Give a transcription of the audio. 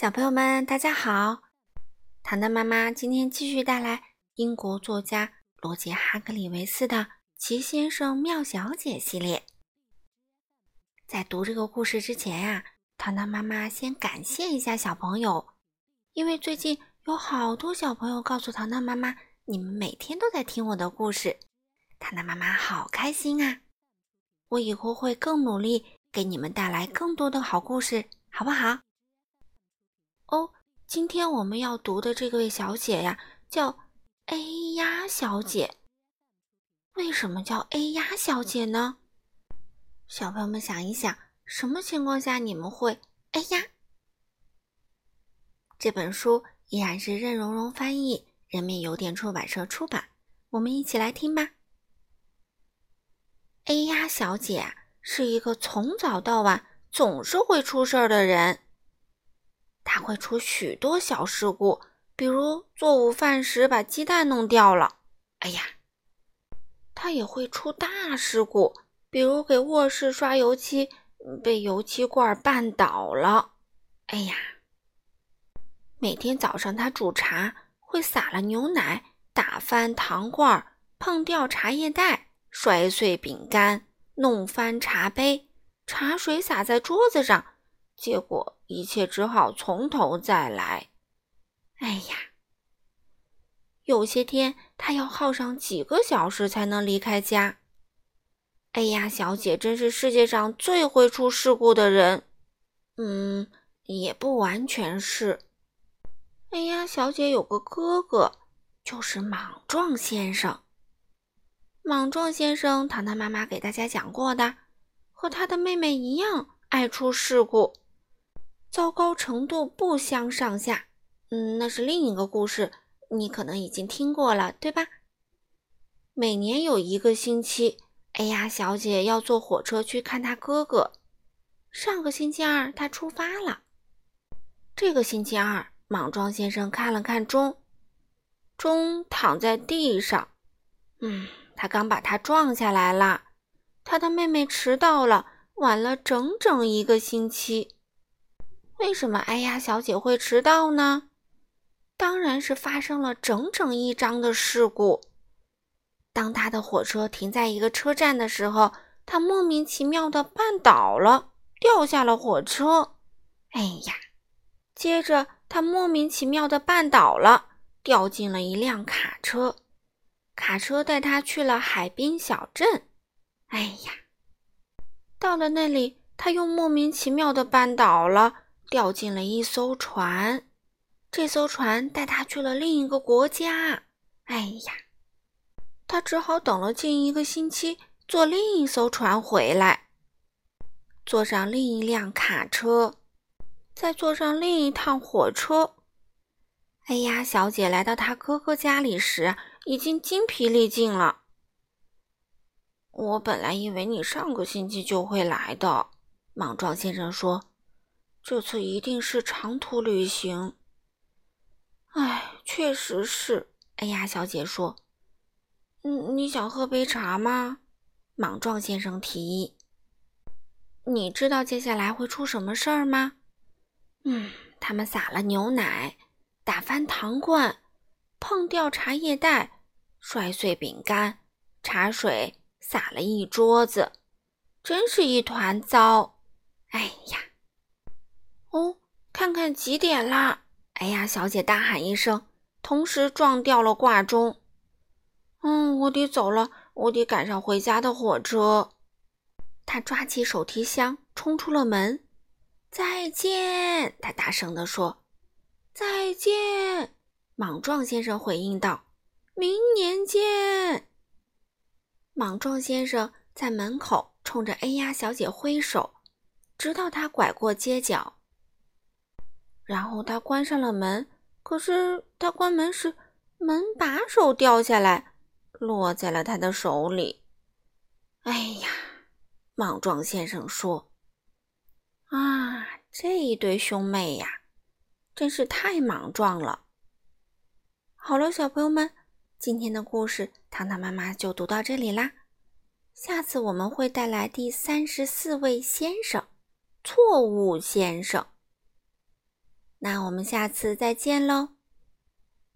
小朋友们，大家好！糖糖妈妈今天继续带来英国作家罗杰·哈格里维斯的《奇先生妙小姐》系列。在读这个故事之前呀，糖糖妈妈先感谢一下小朋友，因为最近有好多小朋友告诉糖糖妈妈，你们每天都在听我的故事，糖糖妈妈好开心啊！我以后会更努力，给你们带来更多的好故事，好不好？哦，今天我们要读的这位小姐呀，叫 A 呀小姐。为什么叫 A 呀小姐呢？小朋友们想一想，什么情况下你们会哎呀？这本书依然是任溶溶翻译，人民邮电出版社出版。我们一起来听吧。A 呀小姐是一个从早到晚总是会出事儿的人。他会出许多小事故，比如做午饭时把鸡蛋弄掉了，哎呀！他也会出大事故，比如给卧室刷油漆，被油漆罐绊倒了，哎呀！每天早上他煮茶会洒了牛奶，打翻糖罐，碰掉茶叶袋，摔碎饼干，弄翻茶杯，茶水洒在桌子上。结果一切只好从头再来。哎呀，有些天他要耗上几个小时才能离开家。哎呀，小姐真是世界上最会出事故的人。嗯，也不完全是。哎呀，小姐有个哥哥，就是莽撞先生。莽撞先生，糖糖妈妈给大家讲过的，和他的妹妹一样爱出事故。糟糕程度不相上下，嗯，那是另一个故事，你可能已经听过了，对吧？每年有一个星期，哎呀，小姐要坐火车去看她哥哥。上个星期二，她出发了。这个星期二，莽撞先生看了看钟，钟躺在地上，嗯，他刚把它撞下来了。他的妹妹迟到了，晚了整整一个星期。为什么哎呀小姐会迟到呢？当然是发生了整整一张的事故。当她的火车停在一个车站的时候，她莫名其妙的绊倒了，掉下了火车。哎呀！接着她莫名其妙的绊倒了，掉进了一辆卡车。卡车带她去了海滨小镇。哎呀！到了那里，她又莫名其妙的绊倒了。掉进了一艘船，这艘船带他去了另一个国家。哎呀，他只好等了近一个星期，坐另一艘船回来，坐上另一辆卡车，再坐上另一趟火车。哎呀，小姐来到她哥哥家里时，已经精疲力尽了。我本来以为你上个星期就会来的，莽撞先生说。这次一定是长途旅行。哎，确实是。哎呀，小姐说：“嗯，你想喝杯茶吗？”莽撞先生提议。你知道接下来会出什么事儿吗？嗯，他们洒了牛奶，打翻糖罐，碰掉茶叶袋，摔碎饼干，茶水洒了一桌子，真是一团糟。哎呀！哦，看看几点啦！哎呀，小姐大喊一声，同时撞掉了挂钟。嗯，我得走了，我得赶上回家的火车。她抓起手提箱，冲出了门。再见，她大声地说。再见，莽撞先生回应道。明年见。莽撞先生在门口冲着哎呀小姐挥手，直到他拐过街角。然后他关上了门，可是他关门时，门把手掉下来，落在了他的手里。哎呀，莽撞先生说：“啊，这一对兄妹呀，真是太莽撞了。”好了，小朋友们，今天的故事糖糖妈妈就读到这里啦。下次我们会带来第三十四位先生——错误先生。那我们下次再见喽。